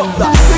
Look.